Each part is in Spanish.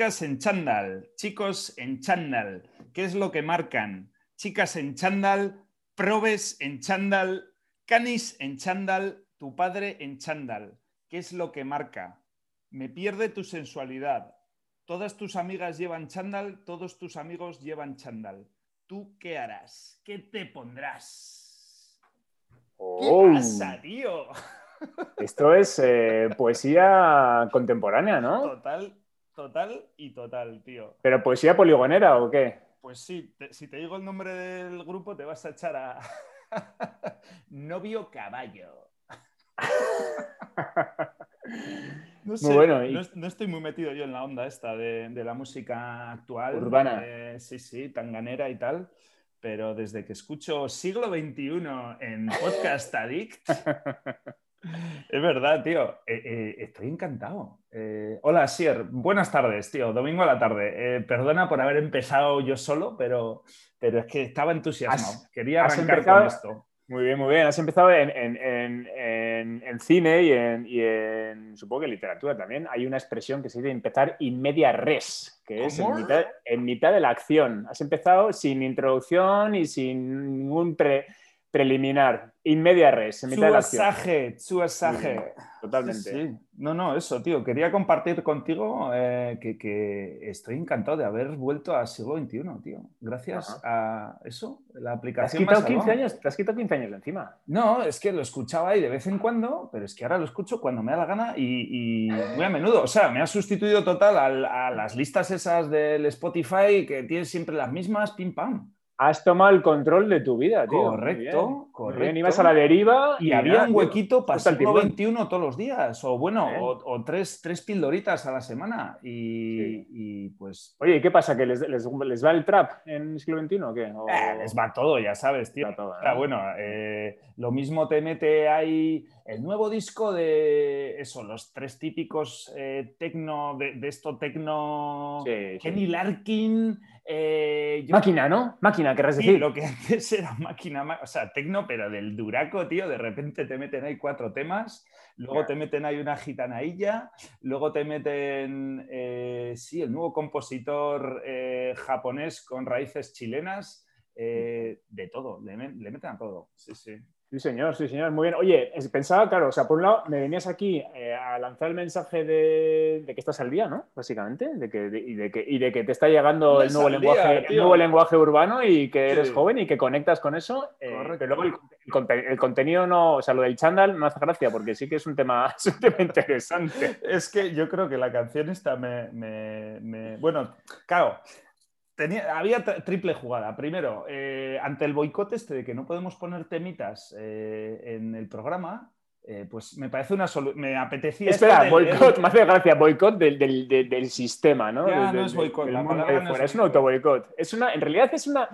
Chicas en chándal, chicos en chándal, ¿qué es lo que marcan? Chicas en chándal, probes en chándal, canis en chándal, tu padre en chándal, ¿qué es lo que marca? Me pierde tu sensualidad. Todas tus amigas llevan chándal, todos tus amigos llevan chándal. ¿Tú qué harás? ¿Qué te pondrás? Oh. ¿Qué pasa, tío? Esto es eh, poesía contemporánea, ¿no? Total, total y total, tío. ¿Pero poesía poligonera o qué? Pues sí, te- si te digo el nombre del grupo, te vas a echar a Novio Caballo. No, sé, bueno, y- no, es- no estoy muy metido yo en la onda esta de, de la música actual. Urbana. sí, sí, tanganera y tal. Pero desde que escucho siglo XXI en Podcast Addict, es verdad, tío. eh, eh, estoy encantado. Eh, hola, Sier. Buenas tardes, tío. Domingo a la tarde. Perdona por haber empezado yo solo, pero, pero es que estaba entusiasmado. Has- Quería arrancar empezado- con esto. Muy bien, muy bien. Has empezado en, en- en- en- cine y en, y supongo que en literatura también. Hay una expresión que se dice empezar in media res, que es en mitad de la acción. Has empezado sin introducción y sin ningún pre- preliminar. In media res, en mitad de la acción. Totalmente. Sí, sí. No, no, eso, tío. Quería compartir contigo eh, que, que estoy encantado de haber vuelto al siglo XXI, tío. Gracias a eso, la ¿Te has, aplicación. me ha quitado 15 salvado. años, te has quitado 15 años de encima. No, es que lo escuchaba ahí de vez en cuando, pero es que ahora lo escucho cuando me da la gana y, y muy a menudo. O sea, me ha sustituido total al- a, las listas esas del Spotify que tienes siempre las mismas, pim pam. Has tomado el control de tu vida, tío. Muy Correcto, bien. Correcto. Ibas a la deriva Y había un huequito para justo al siglo timón. XXI todos los días, o bueno, o, o tres, tres pildoritas a la semana. Y, Sí. y, pues Oye, ¿y qué pasa? ¿Que les, les- les va el trap en el siglo XXI o qué? O- eh, les va todo, ya sabes, tío. Todo, sea, ¿no? bueno, eh, lo mismo te mete ahí el nuevo disco de eso, los tres típicos eh, tecno, de, de esto tecno, Sí, sí. Kenny Larkin. Eh, yo- Máquina, ¿no? Máquina, querrás Sí, decir. lo que antes era máquina, o sea, tecno, pero del duraco, tío, de repente te meten ahí cuatro temas, luego te meten ahí una gitanailla, luego te meten, eh, sí, el nuevo compositor eh, japonés con raíces chilenas, de todo, le, le meten a todo, sí, sí. Sí, señor, sí, señor. Muy bien. Oye, pensaba, claro, o sea, por un lado, me venías aquí eh, a lanzar el mensaje de, de que estás al día, ¿no? Básicamente, de que, de- y, de que, y de que te está llegando No el nuevo, día, lenguaje, el nuevo lenguaje urbano y que eres Sí. joven y que conectas con eso. eh, Correcto. pero luego el, el conte- el contenido no, o sea, lo del chándal no hace gracia porque sí que es un tema, es un tema interesante. Es que yo creo que la canción esta me... me- me- Bueno, claro, tenía, había triple jugada. Primero, eh, ante el boicot este de que no podemos poner temitas eh, en el programa, eh, pues me parece una solución... Me apetecía... Espera, del- boicot, me hace gracia, boicot del, del- del- sistema, ¿no? Ya, no es boicot, la palabra no es fuera. Es un boicot. autoboicot. Es una, en realidad es una,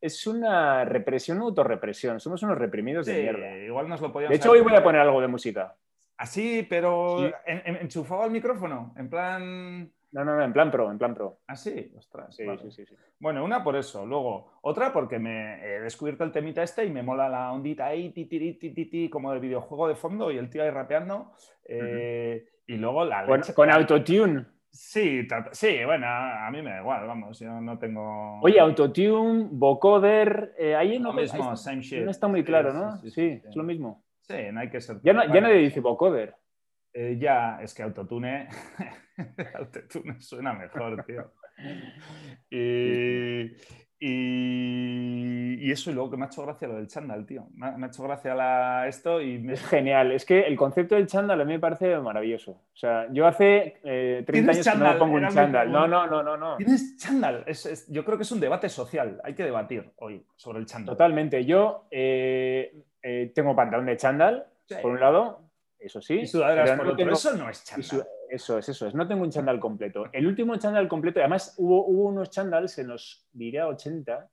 es una represión, autorrepresión. Somos unos reprimidos Sí, de mierda. igual nos lo podíamos... De hecho, hoy voy a poner algo de música. Así, pero Sí. en- en- enchufado al micrófono, en plan... No, no, no, en plan pro, en plan pro. Así, ostras. Sí, vale. sí, sí, sí. Bueno, una por eso. Luego, otra porque me he descubierto el temita este y me mola la ondita ahí, ti, ti, como de videojuego de fondo y el tío ahí rapeando. Eh, Y luego la Con, leche- con autotune. Sí, sí, bueno, a mí me da igual, vamos, yo no tengo... Oye, autotune, vocoder, eh, ahí lo no, mismo, ahí- same shit. no está muy Sí, claro, sí, ¿no? sí, Sí, sí, sí. es lo mismo. Sí, no hay que ser... Ya, no, ya nadie dice vocoder. Eh, ya, es que autotune... autotune suena mejor, tío. Y, y, y eso, y luego que me ha hecho gracia lo del chándal, tío. Me ha, me ha hecho gracia la, esto y me, Es genial. Es que el concepto del chándal a mí me parece maravilloso. O sea, yo hace eh, 30 ¿Tienes años que no me pongo un chándal. No, no, no, no, no. ¿Tienes chándal? Es- es- yo creo que es un debate social. Hay que debatir hoy sobre el chándal. Totalmente. Yo eh, eh, tengo pantalón de chándal, Sí. por un lado, eso sí. Y sudaderas por no otro. tengo- Eso no es chándal. su- Eso es, eso es. No tengo un chándal completo. El último chándal completo, además hubo, hubo unos chándals en los, diría, 80.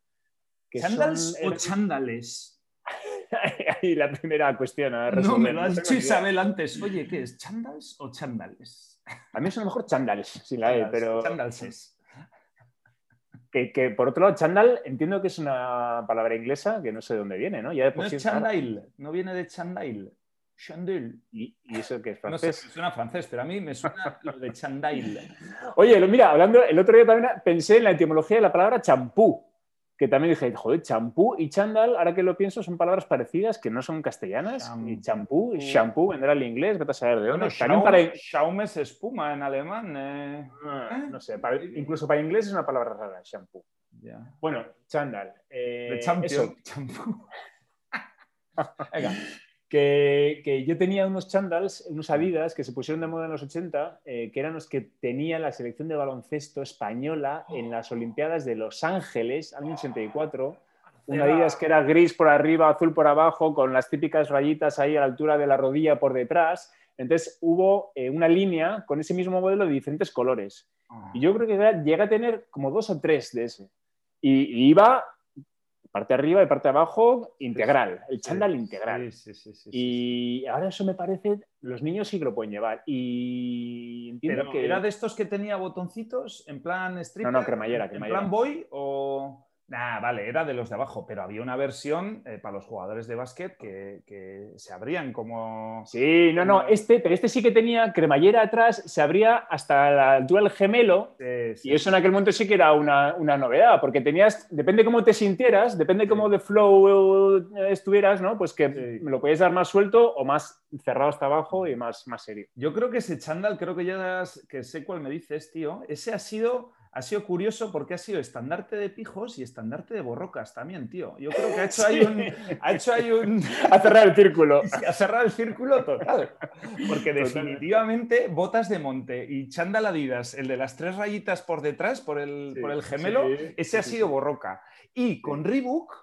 Que ¿Chándals son, o chándales? Ahí la primera cuestión. a No, me lo ha No dicho. Isabel antes. Oye, ¿qué es? ¿Chándals o chándales? A mí son mejor chándals, sin la E, Chándals, pero chándalses. que, que, por otro lado, chándal entiendo que es una palabra inglesa que no sé de dónde viene, ¿no? Ya de No es chandail. No viene de chandail. Chandel. ¿Y, y eso qué es No sé, francés? suena francés, pero a mí me suena lo de chandail. Oye, mira, hablando, el otro día también pensé en la etimología de la palabra champú, que también dije, joder, champú y chándal, ahora que lo pienso, son palabras parecidas que no son castellanas. Y champú y shampoo vendrá al inglés, vete a saber de dónde. Bueno, para, es espuma en alemán. eh. Ah, no sé, para- incluso para inglés es una palabra rara, shampoo. Bueno, chándal. eh, eso, champú. Venga, que, que yo tenía unos chándals, unos Adidas que se pusieron de moda en los 80, eh, que eran los que tenía la selección de baloncesto española en las Olimpiadas de Los Ángeles, año 84. Un Adidas que era gris por arriba, azul por abajo, con las típicas rayitas ahí a la altura de la rodilla por detrás. Entonces hubo eh, una línea con ese mismo modelo de diferentes colores. Y yo creo que llegué a tener como dos o tres de ese. Y, y iba parte arriba y parte abajo integral, el chándal integral. Sí, sí, sí, sí. Y ahora eso me parece, los niños sí que lo pueden llevar. Y entiendo Pero que ¿Era de estos que tenía botoncitos en plan stripper? No, no, cremallera, ¿En cremallera. plan boy o...? Nah, vale, era de los de abajo, pero había una versión eh, para los jugadores de básquet que, que se abrían como... Sí, no, no, este, pero este sí que tenía cremallera atrás, se abría hasta la altura del gemelo. Sí, sí, Y eso en aquel momento sí que era una, una novedad, porque tenías, depende cómo te sintieras, depende cómo de flow eh, estuvieras, ¿no? Pues que me lo podías dar más suelto o más cerrado hasta abajo y más, más serio. Yo creo que ese chándal, creo que ya que sé cuál me dices, tío. Ese ha sido, ha sido curioso porque ha sido estandarte de pijos y estandarte de borrocas también, tío. Yo creo que ha hecho ahí un... Ha hecho ahí un... A cerrar el círculo. a cerrar el círculo total. Porque definitivamente botas de monte y chándal Adidas, el de las tres rayitas por detrás, por el, Sí, por el gemelo, sí, ese ha sido borroca. Y con Reebok,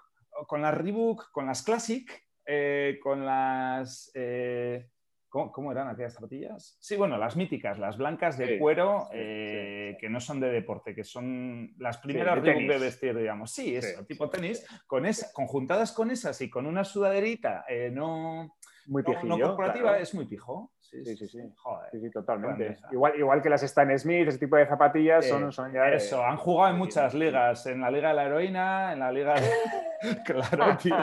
con las Reebok, con las Classic, eh, con las... eh, ¿cómo, cómo eran aquellas zapatillas? Sí, bueno, las míticas, las blancas de Sí, cuero, sí, eh, sí, que no son de deporte, que son las primeras de de vestir, digamos. Sí, eso, tipo tenis, con esa, conjuntadas con esas y con una sudaderita eh, no, Muy no, pijillo. no corporativa, claro. es muy pijo. Sí, Sí, sí, sí. Joder. Sí, sí, totalmente. Igual, igual que las Stan Smith, ese tipo de zapatillas son, son ya. de- Eso, han jugado en muchas ligas, en la Liga de la Heroína, en la Liga de... claro, tío.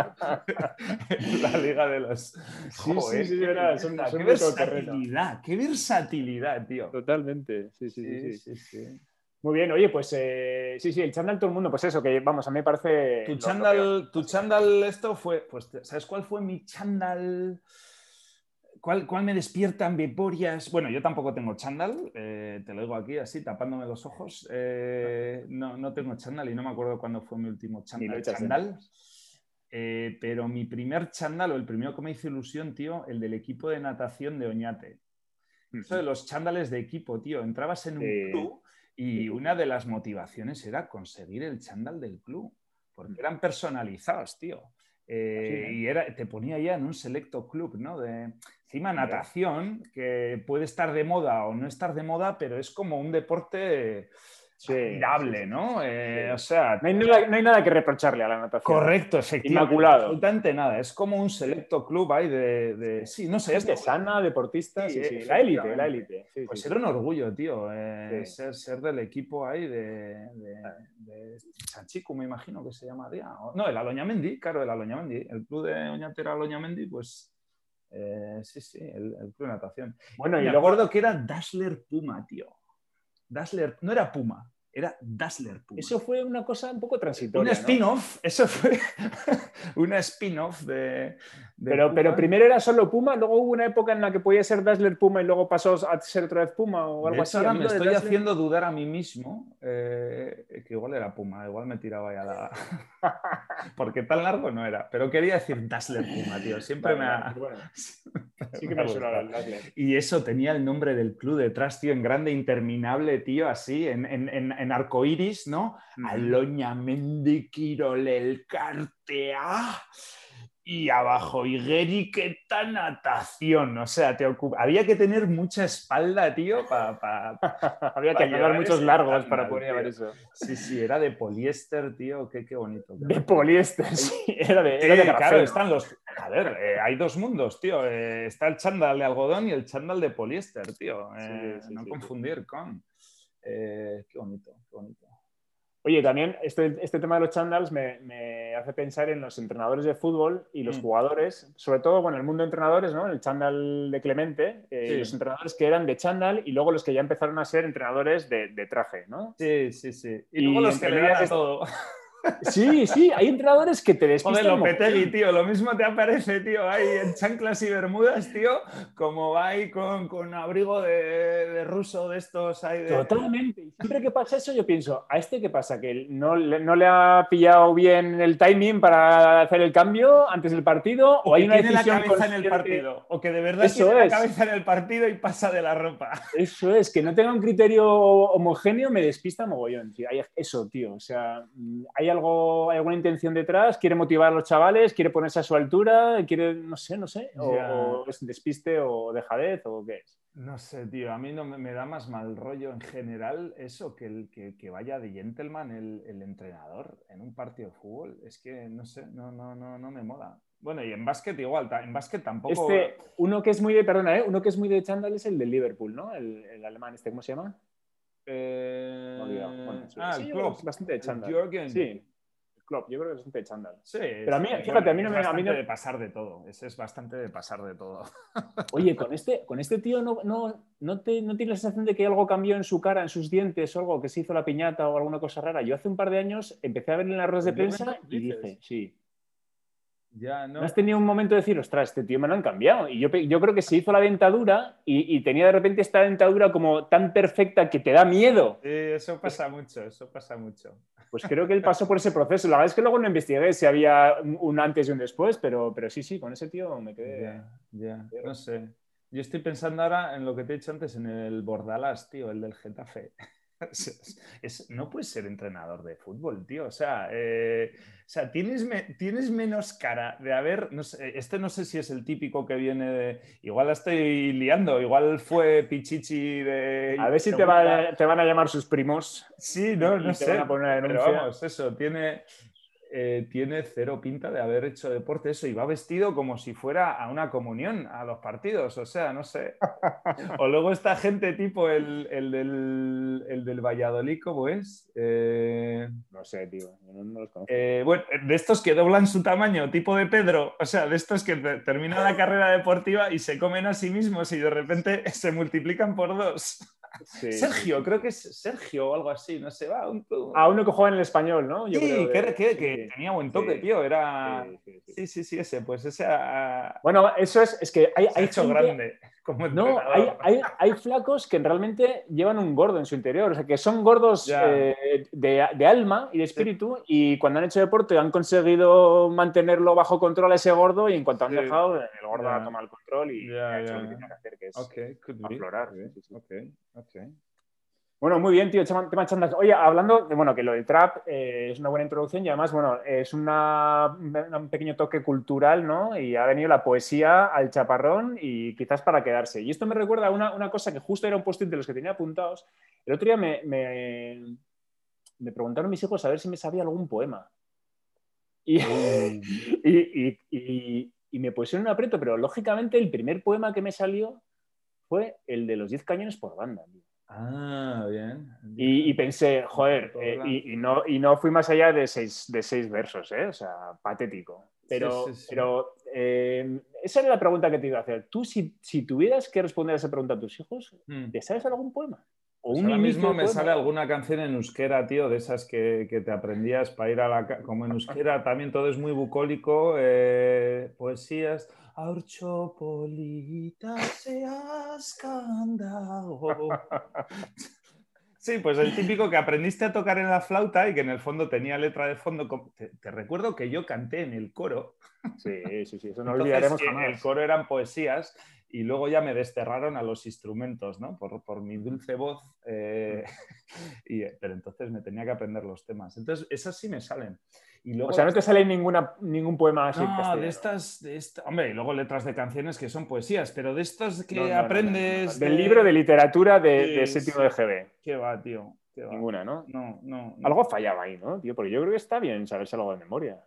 en la Liga de los... Sí, sí, sí, qué verdad, son- belleza, son qué muy todoterreno. versatilidad, qué versatilidad, tío. Totalmente. Sí, sí, sí, Sí. Muy bien, oye, pues eh, sí, sí, el chándal todo el mundo, pues eso, que vamos, a mí me parece. Tu chándal, tu chándal esto fue, pues, ¿sabes cuál fue mi chándal? ¿Cuál, cuál me despierta memorias? Bueno, yo tampoco tengo chándal, eh, te lo digo aquí así, tapándome los ojos. Eh, no, no tengo chándal y no me acuerdo cuándo fue mi último lo chándal. Eh, pero mi primer chándal, o el primero que me hizo ilusión, tío, el del equipo de natación de Oñate. Eso de los chándales de equipo, tío. Entrabas en un club y una de las motivaciones era conseguir el chándal del club, porque eran personalizados, tío. Eh, Sí. Y era, te ponía ya en un selecto club, ¿no? De, encima natación, que puede estar de moda o no estar de moda, pero es como un deporte Sí, admirable. ¿no? Eh, Sí. O sea, No hay, nada, no hay nada que reprocharle a la natación. correcto, efectivamente. Inmaculado. Absolutamente nada. Es como un selecto club ahí de, de- sí, no sé, es de sana, deportista, Sí, sí. La élite, la élite. Pues era un orgullo, tío, eh, ser, ser del equipo ahí de, de, de Sanchico, me imagino que se llamaría. No, el Aloñamendi, claro, el Aloñamendi. El club de Oñate era Aloñamendi, pues eh, sí, sí, el, el club de natación. Bueno, y me luego. acuerdo que era Dassler Puma, tío. Dassler, no era Puma, era Dassler Puma. Eso fue una cosa un poco transitoria. una ¿no? spin-off, eso fue una spin-off de, de Pero, primero era solo Puma, luego hubo una época en la que podía ser Dazzler Puma y luego pasó a ser otra vez Puma o De algo hecho, así. ahora me estoy Dazzler- haciendo dudar a mí mismo eh, que igual era Puma, igual me tiraba ya la. Porque tan largo no era. Pero quería decir Dazzler Puma, tío. Siempre me ha. bueno, sí que me suena Dazzler. Y eso tenía el nombre del club detrás, tío, en grande, interminable, tío, así, en, en, en, en arcoiris, ¿no? Aloña Mendikirol el Cartea. Y abajo, Igeriqueta Natación. O sea, te había que tener mucha espalda, tío, para. Había que llevar muchos largos para poder llevar eso. Sí, sí, era de poliéster, tío. Qué, qué bonito. De poliéster, sí. Era de, era claro, están los. A ver, eh, hay dos mundos, tío. Eh, está el chándal de algodón y el chándal de poliéster, tío. Eh, Sí, sí, no sí, confundir con. Eh, qué bonito, qué bonito. Oye, también este, este tema de los chandals me, me, hace pensar en los entrenadores de fútbol y los mm. jugadores, sobre todo, bueno, el mundo de entrenadores, ¿no? El chandal de Clemente, eh, los entrenadores que eran de chandal y luego los que ya empezaron a ser entrenadores de, de traje, ¿no? Sí, sí, sí. Y, luego los que le dan a todo. Sí, sí, hay entrenadores que te despistan. Joder, Lopetegui, tío, lo mismo te aparece, tío, ahí en chanclas y bermudas, tío, como va ahí con, con abrigo de, ruso de estos. Ahí Totalmente. Y siempre que pasa eso, yo pienso, ¿a este qué pasa? ¿Que no, no le ha pillado bien el timing para hacer el cambio antes del partido? ¿O, hay una tiene la cabeza en el partido? ¿O que de verdad eso tiene la cabeza en el partido y pasa de la ropa? Eso es, que no tenga un criterio homogéneo me despista mogollón. Tío. Eso, tío. O sea, hay algo, hay alguna intención detrás, quiere motivar a los chavales, quiere ponerse a su altura, quiere, no sé, no sé, o, es despiste o dejadez o qué es. No sé, tío, a mí no me, da más mal rollo en general eso que, el, que, vaya de gentleman el, entrenador en un partido de fútbol. Es que no sé, no, no, no, no me mola. Bueno, y en básquet igual, en básquet tampoco. Este, uno que es muy de, perdona, ¿eh? uno que es muy de chándal es el de Liverpool, ¿no? El, el alemán, este, ¿cómo se llama? Eh... Bueno, ah, sí, el. Bastante de chándal. Sí, el club. Yo creo que es bastante de chándal. Sí. Pero a mí, fíjate, a mí no me... A mí no... de pasar de todo. Ese es bastante de pasar de todo. Oye, con este, con este tío no, no, no, te, no tienes la sensación de que algo cambió en su cara, en sus dientes o algo, que se hizo la piñata o alguna cosa rara. Yo hace un par de años empecé a ver en las ruedas de prensa y dije, sí, no. has tenido un momento de decir, ostras, este tío me lo han cambiado? Y yo, yo creo que se hizo la dentadura y, tenía de repente esta dentadura como tan perfecta que te da miedo. Sí, eso pasa mucho, eso pasa mucho. Pues creo que él pasó por ese proceso. La verdad es que luego no investigué si había un antes y un después, pero, pero sí, sí, con ese tío me quedé. Ya, ya, no sé. Yo estoy pensando ahora en lo que te he dicho antes, en el Bordalas, tío, el del Getafe. No puedes ser entrenador de fútbol, tío. O sea, eh, o sea tienes, tienes menos cara de haber. No sé, este no sé si es el típico que viene de. Igual la estoy liando, igual fue Pichichi de. A ver si te, te, van a llamar sus primos. Sí, no, no sé. Pero vamos, eso, tiene. Eh, tiene cero pinta de haber hecho deporte eso y va vestido como si fuera a una comunión a los partidos, o sea, no sé. o luego esta gente tipo el, del, el del, Valladolid, ¿cómo es? Eh, no sé, tío, no, los conozco. Eh, bueno, de estos que doblan su tamaño, tipo de Pedro, o sea, de estos que terminan la carrera deportiva y se comen a sí mismos y de repente se multiplican por dos. Sergio, creo que es Sergio o algo así, no sé, va. A uno que juega en el español, ¿no? sí, que, tenía buen toque, tío, era... Sí sí. sí, ese, pues ese... Bueno, eso es, es que hay... hay hecho grande. no, hay, flacos que realmente llevan un gordo en su interior, o sea, que son gordos eh, de, alma y de espíritu y cuando han hecho deporte han conseguido mantenerlo bajo control a ese gordo y en cuanto han dejado, el gordo ha tomado el control y ha hecho lo que tiene que hacer, que es aflorar. Bueno, muy bien, tío, tema chandas. Oye, hablando de, bueno, que lo del trap eh, es una buena introducción y además, bueno, es una, un pequeño toque cultural, ¿no? Y ha venido la poesía al chaparrón y quizás para quedarse. Y esto me recuerda a una, cosa que justo era un post de los que tenía apuntados. El otro día me, me, preguntaron mis hijos a ver si me sabía algún poema. Y, y, y, y me pusieron un aprieto, pero lógicamente el primer poema que me salió fue el de los 10 cañones por banda. Tío. Ah, bien. Y, pensé, joder, eh, y, no, y no fui más allá de seis, de seis versos, ¿eh? o sea, patético. Pero, pero eh, esa era la pregunta que te iba a hacer. Tú, si, si tuvieras que responder a esa pregunta a tus hijos, mm. ¿te sabes algún poema? ¿O pues ahora mismo me sale alguna canción en euskera, tío, de esas que, que te aprendías para ir a la... Como en euskera también todo es muy bucólico, eh, poesías... Aurchopolita seas Sí, pues el típico que aprendiste a tocar en la flauta y que en el fondo tenía letra de fondo. Te, recuerdo que yo canté en el coro. Sí, sí, sí, eso no olvidaremos jamás. El coro eran poesías y luego ya me desterraron a los instrumentos, ¿no? Por, por mi dulce voz. Eh, y, pero entonces me tenía que aprender los temas. Entonces, esas sí me salen o sea, no te sale ninguna, ningún poema así. No, de estas, de hombre, y luego letras de canciones que son poesías, pero de estas que aprendes. Del libro de literatura de, ese tipo de GB. ¿Qué va, tío? Ninguna, ¿no? No, no, Algo fallaba ahí, ¿no, tío? Porque yo creo que está bien saberse algo de memoria.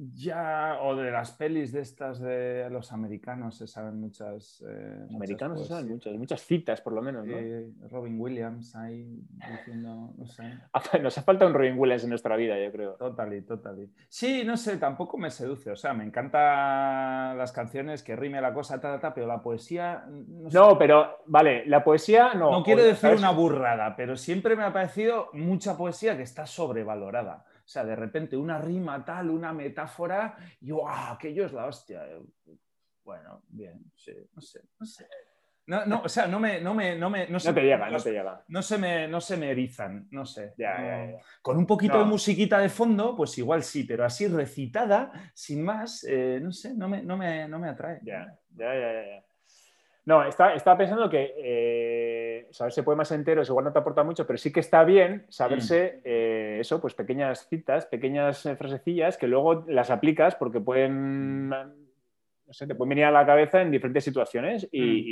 Ya, o de las pelis de estas de los americanos se saben muchas. Eh, americanos se saben muchas, muchas citas por lo menos. ¿no? Robin Williams ahí diciendo, no sé. Nos ha faltado un Robin Williams en nuestra vida, yo creo. Totally, totally. Sí, no sé, tampoco me seduce. O sea, me encantan las canciones que rime la cosa, ta, ta, pero la poesía. No, pero vale, la poesía no. No quiero decir una burrada, pero siempre me ha parecido mucha poesía que está sobrevalorada. O sea, de repente una rima tal, una metáfora, y ¡wow! Aquello es la hostia. Bueno, bien, sí, no sé, no sé. No, no, o sea, no me, no me, no me, no, te llega, no te llega. No se me, no se me erizan, no sé. Con un poquito de musiquita de fondo, pues igual sí, pero así recitada, sin más, eh, no sé, no me, no me, no me atrae. Ya, ya, ya, ya. No, estaba pensando que eh, saberse poemas enteros igual no te aporta mucho, pero sí que está bien saberse mm. eh, eso, pues pequeñas citas, pequeñas eh, frasecillas que luego las aplicas porque pueden no sé, te pueden venir a la cabeza en diferentes situaciones y, mm.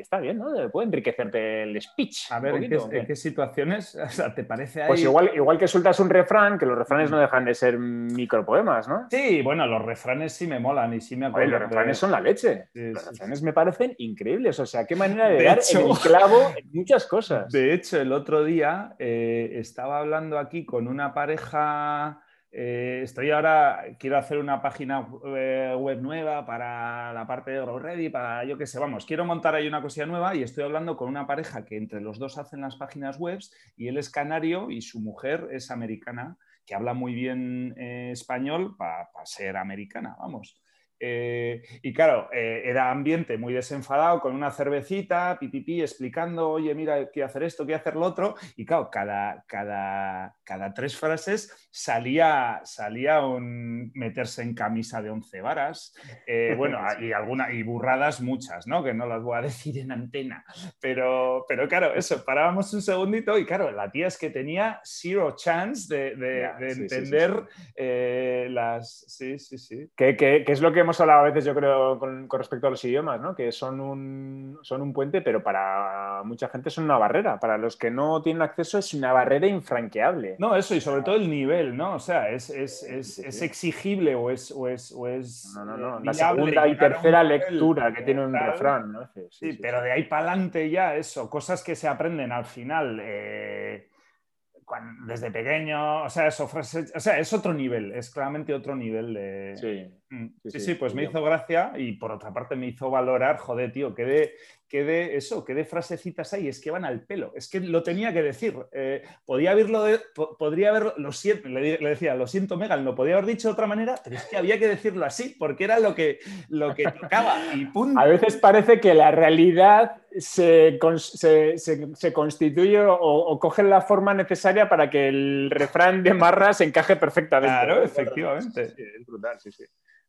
Está bien, ¿no? Puede enriquecerte el speech. A ver, ¿en, qué, situaciones o sea, te parece Pues igual, igual que sueltas un refrán, que los refranes mm. no dejan de ser micropoemas, ¿no? Sí, bueno, los refranes sí me molan y sí me acuerdo. los refranes son la leche. los refranes me parecen increíbles. O sea, qué manera de, dar el clavo en muchas cosas. De hecho, el otro día eh, estaba hablando aquí con una pareja eh, estoy ahora, quiero hacer una página eh, web nueva para la parte de GrowReady, para yo qué sé, vamos, quiero montar ahí una cosilla nueva y estoy hablando con una pareja que entre los dos hacen las páginas web y él es canario y su mujer es americana, que habla muy bien eh, español para ser americana, vamos. Eh, y claro, eh, era ambiente muy desenfadado, con una cervecita, pipipi, explicando, oye, mira, quiero hacer esto, quiero hacer lo otro. Y claro, cada, cada, cada tres frases salía, salía un meterse en camisa de once varas. Eh, bueno, y, alguna, y burradas muchas, ¿no? Que no las voy a decir en antena. Pero, pero claro, eso, parábamos un segundito y claro, la tía es que tenía zero chance de, entender las... Sí, sí, sí. ¿Qué, qué, qué es lo que hemos hablado a veces, yo creo, con, respecto a los idiomas, ¿no? que son un, son un puente, pero para mucha gente son una barrera. Para los que no tienen acceso es una barrera infranqueable. No, eso, y sobre todo el nivel, ¿no? O sea, es, es, es, es exigible o es, o es, o es. No, no, no. La segunda y tercera lectura que tiene un refrán, ¿no? Sí, pero de ahí para adelante ya eso, cosas que se aprenden al final. Eh, desde pequeño, o sea, eso, o sea, es otro nivel, es claramente otro nivel de... Sí, mm. sí, sí, pues me hizo gracia y por otra parte me hizo valorar, joder, tío, que de, que de eso, que de frasecitas hay, es que van al pelo, es que lo tenía que decir. Eh, podía haberlo, de, podría haberlo, lo siento, le, decía, lo siento, Megan, lo podía haber dicho de otra manera, pero es que había que decirlo así, porque era lo que, lo que tocaba y punto. A veces parece que la realidad se, se, constituye o, coge la forma necesaria para que el refrán de Marra se encaje perfectamente. Claro, efectivamente. es brutal, sí, sí.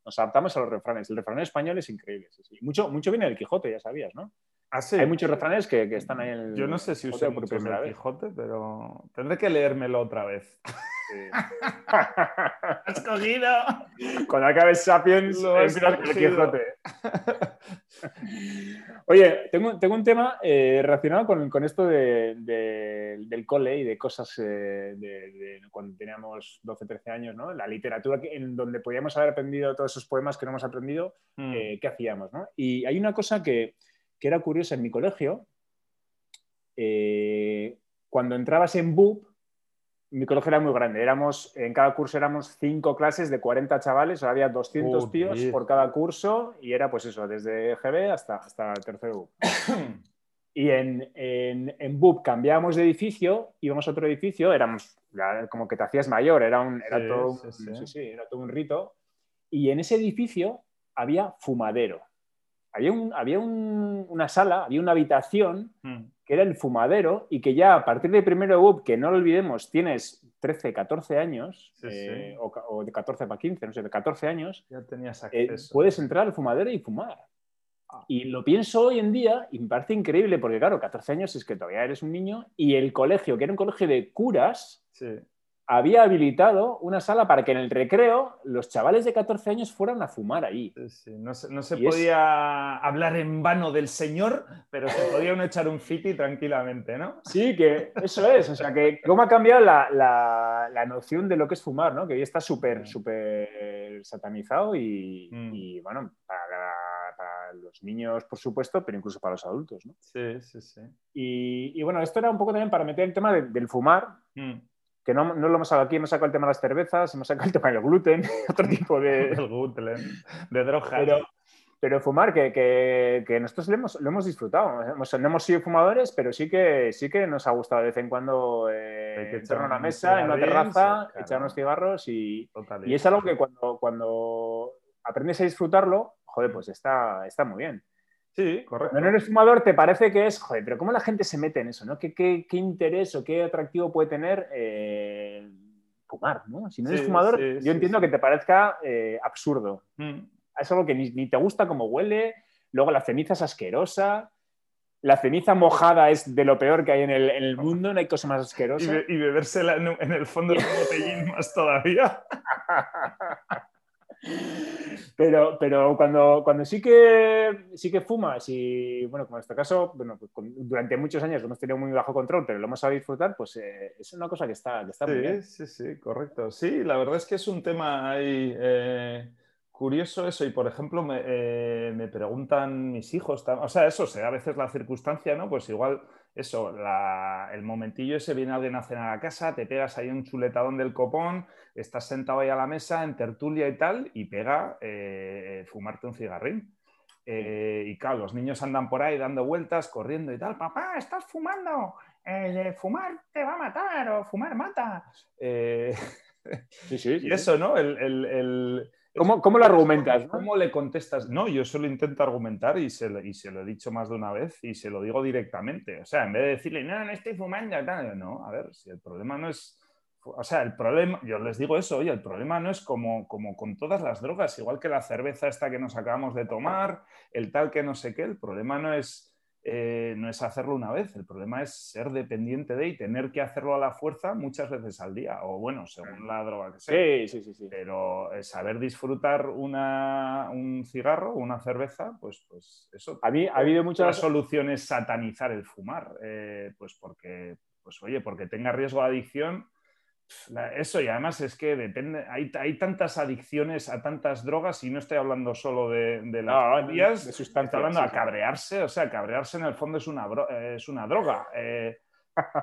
Nos adaptamos a los refranes. El refrán español es increíble. Mucho, mucho viene del Quijote, ya sabías, ¿no? Ah, Hay muchos refranes que, están ahí en el. Yo no sé si usé por primera vez. Quijote, pero tendré que leérmelo otra vez. Has cogido. Cuando acabes Sapiens, lo el Quijote. Oye, tengo, tengo, un tema eh, relacionado con, con esto de, del cole y de cosas eh, de, cuando teníamos 12, 13 años, ¿no? La literatura en donde podíamos haber aprendido todos esos poemas que no hemos aprendido, mm. eh, ¿qué hacíamos? ¿no? Y hay una cosa que, que era curiosa en mi colegio. cuando entrabas en BUP, mi colegio era muy grande. Éramos, en cada curso éramos cinco clases de 40 chavales, había 200 tíos por cada curso y era pues eso, desde GB hasta, hasta tercero BUP. y en, en, en, BUP cambiábamos de edificio, íbamos a otro edificio, éramos como que te hacías mayor, era, un, era, todo, era todo un rito. Y en ese edificio había fumadero. Había, un, había una sala, había una habitación hmm que era el fumadero y que ya a partir del primero de UP, que no lo olvidemos, tienes 13, 14 años, eh, O, de 14 para 15, no sé, de 14 años, ya tenías eh, acceso. puedes entrar al fumadero y fumar. Ah. Y lo pienso hoy en día y me parece increíble porque, claro, 14 años es que todavía eres un niño y el colegio, que era un colegio de curas, había habilitado una sala para que en el recreo los chavales de 14 años fueran a fumar ahí. no se, podía hablar en vano del señor, pero se podía uno echar un fiti tranquilamente, ¿no? Sí, que eso es. O sea, que cómo ha cambiado la, noción de lo que es fumar, ¿no? Que hoy está súper, súper satanizado y, mm. bueno, para, los niños, por supuesto, pero incluso para los adultos, ¿no? Sí, sí, sí. Y, bueno, esto era un poco también para meter el tema del fumar. Mm que no, no, lo hemos sacado aquí, hemos sacado el tema de las cervezas, hemos sacado el tema del gluten, otro tipo de... el gluten, de drogas. Pero, pero fumar, que, que, que, nosotros lo hemos, lo hemos disfrutado. Hemos, no hemos sido fumadores, pero sí que, sí que nos ha gustado de vez en cuando eh, echar una mesa, en una terraza, echar unos cigarros y, y es algo que cuando, cuando aprendes a disfrutarlo, joder, pues está, está muy bien. Sí, correcto. Cuando no eres fumador, te parece que es, joder, pero ¿cómo la gente se mete en eso? ¿no? ¿Qué, qué, qué interés o qué atractivo puede tener eh, fumar? ¿no? Si no eres fumador, yo entiendo que te parezca eh, absurdo. Mm. Es algo que ni, ni, te gusta como huele, luego la ceniza es asquerosa. La ceniza mojada es de lo peor que hay en el, en el mundo, no hay cosa más asquerosa. Y, y bebérsela en, en, el fondo del botellín más todavía. Pero, pero cuando, cuando sí, que, sí que fumas y, bueno, como en este caso, bueno, pues durante muchos años lo hemos tenido muy bajo control, pero lo hemos sabido disfrutar, pues eh, es una cosa que está, que está muy bien. Sí, sí, correcto. Sí, la verdad es que es un tema ahí eh, curioso eso. Y, por ejemplo, me, eh, me preguntan mis hijos, o sea, eso, sea a veces la circunstancia, ¿no? Pues igual eso, el momentillo ese, viene alguien a cenar a casa, te pegas ahí un chuletadón del copón, estás sentado ahí a la mesa en tertulia y tal, y pega eh, fumarte un cigarrín. Eh, y claro, los niños andan por ahí dando vueltas, corriendo y tal, papá, estás fumando, eh, fumar te va a matar o fumar mata. Sí, sí, y eso, ¿no? el, ¿Cómo, ¿Cómo, lo argumentas? ¿Cómo le contestas? No, yo solo intento argumentar y se, y se, lo he dicho más de una vez y se lo digo directamente. O sea, en vez de decirle, no, no estoy fumando, no, a ver, si el problema no es. O sea, el problema, yo les digo eso, oye, el problema no es como, como con todas las drogas, igual que la cerveza esta que nos acabamos de tomar, el tal que no sé qué, el problema no es eh, no es hacerlo una vez, el problema es ser dependiente de y tener que hacerlo a la fuerza muchas veces al día, o bueno, según la droga que sea. Sí, sí, sí. sí. Pero eh, saber disfrutar una, un cigarro, una cerveza, pues, pues eso. A mí ha habido muchas soluciones satanizar el fumar, eh, pues porque, pues oye, porque tenga riesgo de adicción eso, y además es que depende, hay, hay, tantas adicciones a tantas drogas, y no estoy hablando solo de, de las no, vías, estoy hablando de cabrearse, o sea, cabrearse en el fondo es una, es una droga. Eh,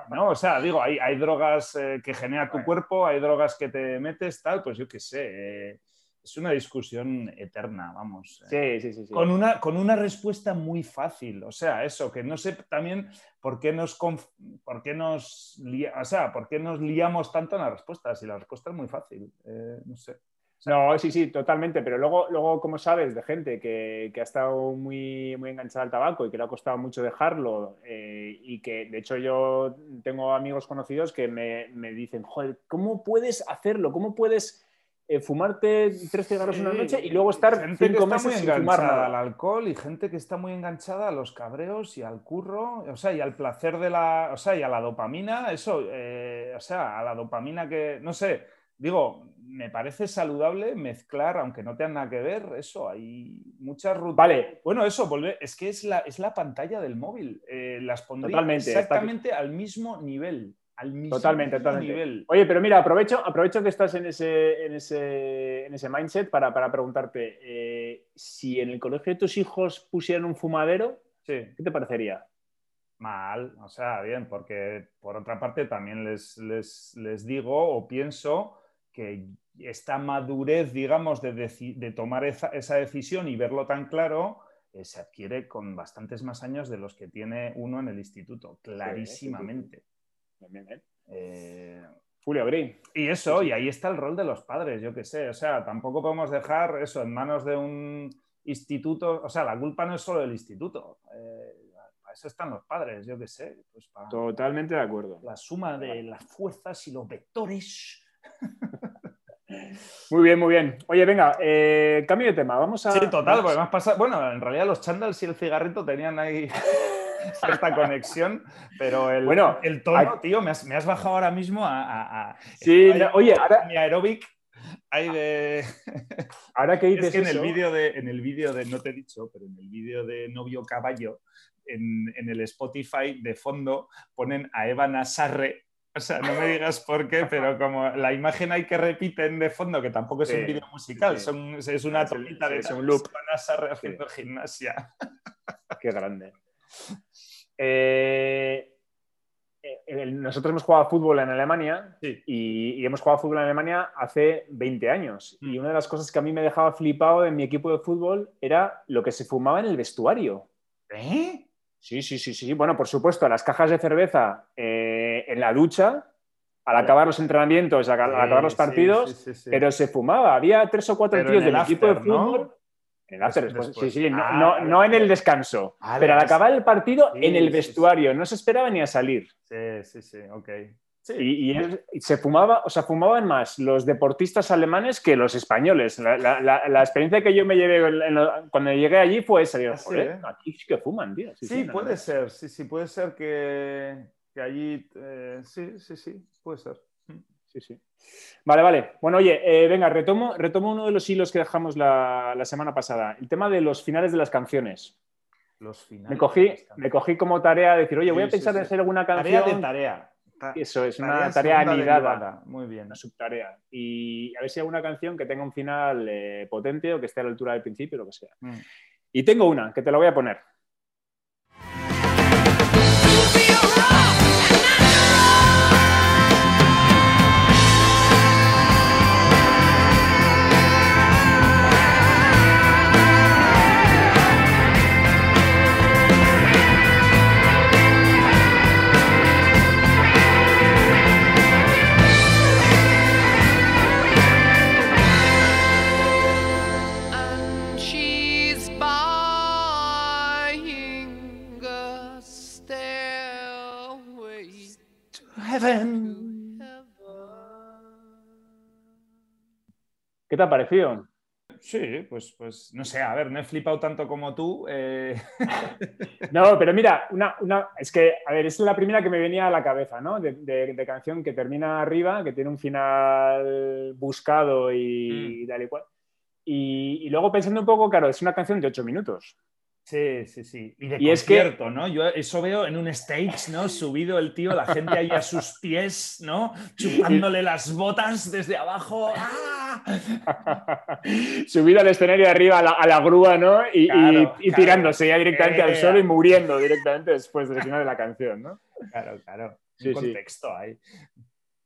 no, o sea, digo, hay, hay drogas eh, que genera tu cuerpo, hay drogas que te metes, tal, pues yo qué sé. Eh, es una discusión eterna, vamos. Sí, sí, sí, Con, una, con una respuesta muy fácil. O sea, eso, que no sé también por qué nos, por qué nos, o sea, por qué nos liamos tanto en las respuestas. Y la respuesta es muy fácil. Eh, no sé. no, sí, sí, totalmente. Pero luego, luego como sabes, de gente que, que, ha estado muy, muy enganchada al tabaco y que le ha costado mucho dejarlo, eh, y que de hecho yo tengo amigos conocidos que me, me, dicen, joder, ¿cómo puedes hacerlo? ¿Cómo puedes eh, fumarte tres cigarros en una noche y luego estar gente cinco que meses muy enganchada al alcohol y gente que está muy enganchada a los cabreos y al curro, o sea, y al placer de la, o sea, y a la dopamina, eso, eh, o sea, a la dopamina que, no sé, digo, me parece saludable mezclar, aunque no tenga nada que ver, eso, hay muchas rutas. Vale. Bueno, eso, volver, es que es la, es la pantalla del móvil, eh, las pondría Totalmente, exactamente al mismo nivel al mismo totalmente, totalmente. nivel. Oye, pero mira, aprovecho, aprovecho que estás en ese, en ese, en ese mindset para, para preguntarte, eh, si en el colegio de tus hijos pusieran un fumadero, sí. ¿qué te parecería? Mal, o sea, bien, porque por otra parte también les, les, les digo o pienso que esta madurez, digamos, de, de tomar esa, esa, decisión y verlo tan claro, eh, se adquiere con bastantes más años de los que tiene uno en el instituto, clarísimamente. Sí, sí, ¿eh? Eh, Julio Green. Y eso, y ahí está el rol de los padres, yo qué sé. O sea, tampoco podemos dejar eso en manos de un instituto. O sea, la culpa no es solo del instituto. Eh, para eso están los padres, yo qué sé. Pues Totalmente de acuerdo. La suma de las fuerzas y los vectores. Muy bien, muy bien. Oye, venga, cambio de tema. Vamos a. Sí, total, porque más pasa. Bueno, en realidad los chandals y el cigarrito tenían ahí. cierta conexión, pero el, Bueno, el tono, tío, me has, me has bajado ahora mismo a... a- a- Sí, no, oye, ahora- Mi aeróbic hay de... Ahora que dices Es que en el vídeo de, en el vídeo de, no te he dicho, pero en el vídeo de Novio Caballo, en, en el Spotify de fondo ponen a Eva Nasarre. O sea, no me digas por qué, pero como la imagen hay que repiten de fondo, que tampoco es Sí, un vídeo musical, sí. son- es una el- tomita de es un loop. Nasarre haciendo gimnasia. Qué grande. Eh, eh, nosotros hemos jugado a fútbol en Alemania Sí. y, y hemos jugado a fútbol en Alemania hace 20 años. Mm. Y una de las cosas que a mí me dejaba flipado en mi equipo de fútbol era lo que se fumaba en el vestuario. ¿Eh? Sí, sí, sí, sí. Bueno, por supuesto, las cajas de cerveza eh, en la ducha, al acabar los entrenamientos, al, acabar los partidos, sí, pero se fumaba. Había tres o cuatro Pero tíos del equipo de after, ¿no? En el after, Des- después, después. sí, sí, no, Ah, no- no en el descanso, pero al acabar el partido Sí, en el vestuario, no se esperaba ni a salir. Sí, sí, sí, ok. Sí. Y, y es- se fumaba, o sea, fumaban más los deportistas alemanes que los españoles. La, la- la- la experiencia que yo me llevé lo- cuando llegué allí fue esa, digo, Ah, joder, ¿eh? aquí sí que fuman, tío. Sí, Sí, puede ser, sí, sí, puede ser que, que allí, eh, sí, sí, sí, puede ser. Sí, sí. Vale, vale. Bueno, oye, eh, venga, retomo, retomo uno de los hilos que dejamos la, la semana pasada. El tema de los finales de las canciones. Los finales. Me cogí, de me cogí como tarea decir, oye, voy a pensar en hacer alguna Tarea canción. de tarea. Ta- Eso es, una tarea tarea anidada. derivada. Muy bien. una subtarea. Y a ver si hay alguna canción que tenga un final eh, potente o que esté a la altura del principio, lo que sea. Mm. Y tengo una, que te la voy a poner. ¿Qué te ha parecido? Sí, pues, pues no sé, a ver, no he flipado tanto como tú. eh, No, pero mira, una, una- es que, a ver, es la primera que me venía a la cabeza, ¿no? De, de- de canción que termina arriba, que tiene un final buscado y, Mm. tal y cual. Y, y luego pensando un poco, claro, es una canción de ocho minutos. Sí, sí, sí. Y de Y es que- ¿no? Yo eso veo en un stage, ¿no? Subido el tío, la gente ahí a sus pies, ¿no? Chupándole las botas desde abajo. ¡Ah! Subido al escenario de arriba a la, a la grúa, ¿no? Y, y- Claro, y claro. tirándose ya directamente al Eh. suelo y muriendo directamente después del final de la canción, ¿no? Claro, claro. Sí, un sí. contexto ahí.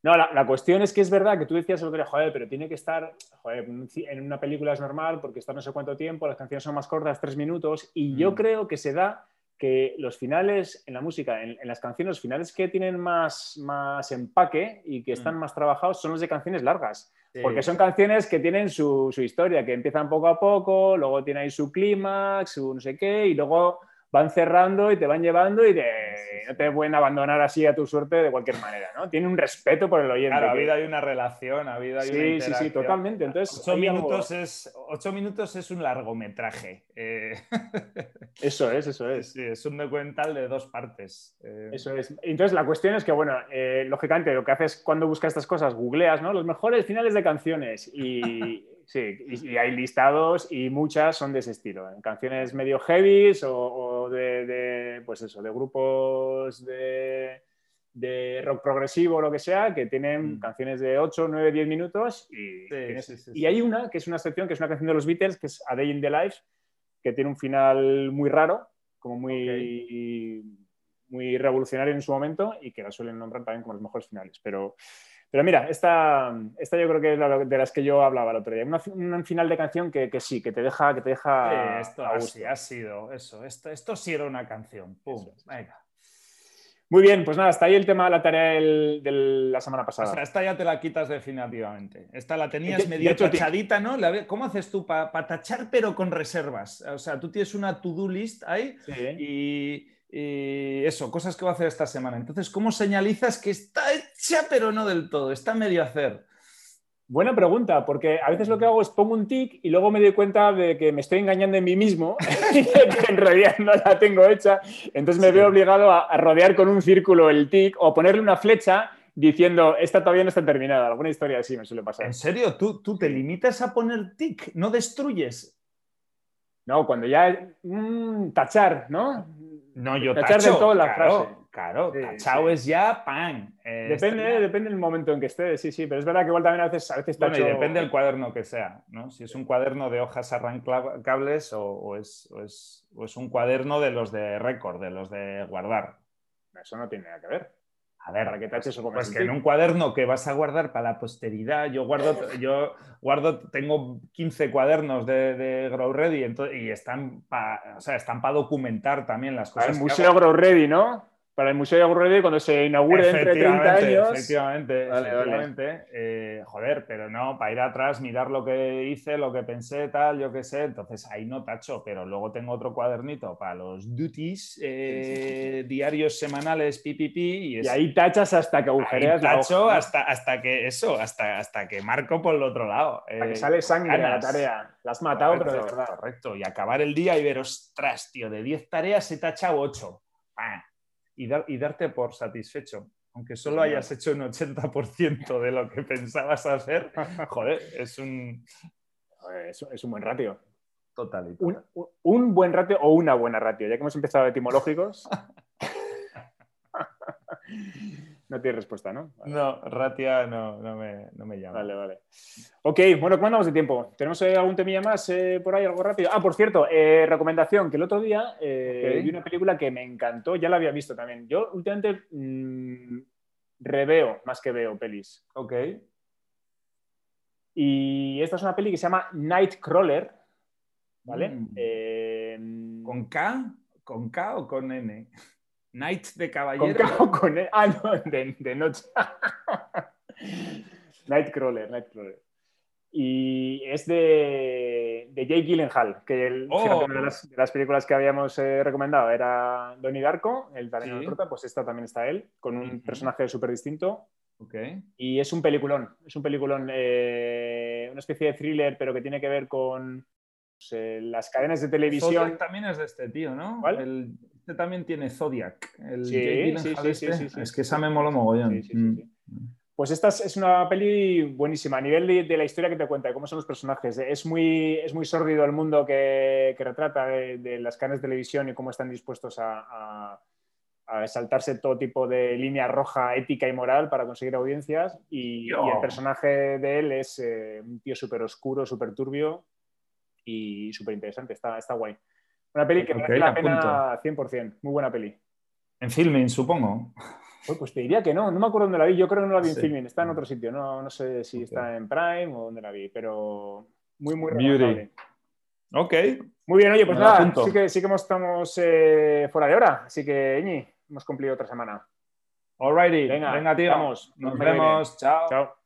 No, la, la cuestión es que es verdad que tú decías el otro día, joder, pero tiene que estar, joder, en una película es normal porque está no sé cuánto tiempo, las canciones son más cortas, tres minutos, y yo Mm. creo que se da que los finales en la música, en, en las canciones, los finales que tienen más, más empaque y que están Mm. más trabajados son los de canciones largas, Sí. porque son canciones que tienen su, su historia, que empiezan poco a poco, luego tiene ahí su clímax, su no sé qué, y luego van cerrando y te van llevando y te- Sí, sí. no te pueden abandonar así a tu suerte de cualquier manera, ¿no? Tiene un respeto por el oyente. Claro, ha que- habido ahí una relación, ha habido ahí una Sí, sí, sí, interacción. totalmente. Entonces, Ocho hay algo- minutos, es, ocho minutos es un largometraje. eh, Eso es, eso es. sí, es un documental de dos partes. eh, Eso es. Entonces, la cuestión es que, bueno, eh, lógicamente, lo que haces cuando buscas estas cosas, googleas, ¿no? Los mejores finales de canciones. Y sí, y, y hay listados y muchas son de ese estilo. En canciones medio heavies o, o de, de, pues eso, de grupos de, de rock progresivo o lo que sea, que tienen Mm. canciones de 8, 9, 10 minutos. Y, tienes- sí, sí, y hay una que es una excepción, que es una canción de los Beatles, que es A Day in the Life, que tiene un final muy raro, como muy, muy revolucionario en su momento y que la suelen nombrar también como los mejores finales. Pero, pero mira, esta, esta yo creo que es la de las que yo hablaba el otro día. Una, un final de canción que, que sí, que te deja, que te deja Sí, esto así ha sido eso. Esto, esto sí era una canción. Pum, Eso es. venga. Muy bien, pues nada, hasta ahí el tema de la tarea del- de la semana O pasada. sea, esta ya te la quitas definitivamente. Esta la tenías medio tachadita, ¿no? ¿Cómo haces tú para tachar pero con reservas? O sea, tú tienes una to-do list ahí Sí. y, y eso, cosas que voy a hacer esta semana. Entonces, ¿cómo señalizas que está hecha pero no del todo? Está medio a hacer. Buena pregunta, porque a veces lo que hago es pongo un tic y luego me doy cuenta de que me estoy engañando en mí mismo y que en realidad no la tengo hecha. Entonces me Sí. veo obligado a, a rodear con un círculo el tic o ponerle una flecha diciendo esta todavía no está terminada. Alguna historia así me suele pasar. ¿En serio? ¿Tú, tú te limitas a poner tic? ¿No destruyes? No, cuando ya mm, tachar, ¿no? No, yo Tachar tacho. todo la claro, frase. Claro, Sí, sí. es ya pan. Eh, Depende, depende del momento en que esté, sí, sí, pero es verdad que igual también a veces, a veces Bueno, y depende del cuaderno que sea, ¿no? Si es un cuaderno de hojas arrancables o, o es, o es- o es un cuaderno de los de récord, de los de guardar. Eso no tiene nada que ver. A ver, Para que taches o pongas Pues que en un cuaderno que vas a guardar para la posteridad, yo guardo, yo guardo, tengo 15 cuadernos de, de Grow Ready y están para o sea, están para documentar también las cosas. Museo. Grow Ready, ¿no? Para el Museo Grow Ready cuando se inaugure dentro de 30 Efectivamente, años. Efectivamente, Vale, vale. efectivamente. Eh, joder, pero no, para ir atrás, mirar lo que hice, lo que pensé, tal, yo qué sé. Entonces ahí no tacho, pero luego tengo otro cuadernito para los duties, eh, diarios semanales, pipipi. Y, Y ahí tachas hasta que ahí agujereas la tacho hasta, hasta que eso, hasta, hasta que marco por el otro lado. Hasta que Eh, sale sangre a la ganas. tarea. La has matado, pero de verdad. Correcto. Y acabar el día y ver, ostras, tío, de 10 tareas he tachado 8. Y, dar- y darte por satisfecho. Aunque solo hayas hecho un 80% de lo que pensabas hacer, joder, es un Es, es un buen ratio. total. Un, un- un buen ratio o una buena ratio, ya que hemos empezado etimológicos. no tiene respuesta, ¿no? Vale. No, Ratia no, no, me, no me llama. Vale, vale. Ok, bueno, ¿cómo andamos de tiempo? ¿Tenemos eh, algún temilla más eh, por ahí, algo rápido? Ah, por cierto, eh, recomendación, que el otro día vi una película que me encantó, ya la había visto también. Yo últimamente mm, reveo más que veo pelis. Ok. Y esta es una peli que se llama Nightcrawler, ¿vale? Mm. Eh, ¿Con K? ¿Con K o con N? Night de con caballero. O con E. Ah, no, de, de noche. Nightcrawler, Nightcrawler. Y es de, de Jake Gyllenhaal, que el, Oh. una de las, de las películas que habíamos eh, recomendado era Donnie Darko, el talento Sí. de prota, pues esta también está él, con un personaje súper distinto. Ok. Y es un peliculón, es un peliculón, eh, una especie de thriller, pero que tiene que ver con las cadenas de televisión. Zodiac también es de este tío, ¿no? ¿Cuál? El- este también tiene Zodiac. El Sí, Jake sí, sí, sí, este. sí, sí, Es que esa me mola mogollón. Sí, sí, sí, Mm. Pues esta es, una peli buenísima a nivel de, de la historia que te cuenta, de cómo son los personajes. Es muy, es muy sórdido el mundo que, que retrata de, de las cadenas de televisión y cómo están dispuestos a, a- a saltarse todo tipo de línea roja ética y moral para conseguir audiencias. Y el personaje de él es eh, un tío súper oscuro, súper turbio y súper interesante. Está, está guay. Una peli que Ok, merece la apunto. pena 100%. Muy buena peli. En filming, supongo. Uy, pues te diría que no, no me acuerdo dónde la vi. Yo creo que no la vi en Sí. Filming, está en otro sitio. No, no sé si está en Prime o dónde la vi, pero muy, muy Beauty. Ok. Muy bien, oye, pues Me nada, sí que, sí que estamos eh, fuera de hora. Así que, Iñi, hemos cumplido otra semana. Alrighty. Venga, Venga, tío. vamos. Nos Nos vemos. vemos. Chao. Chao.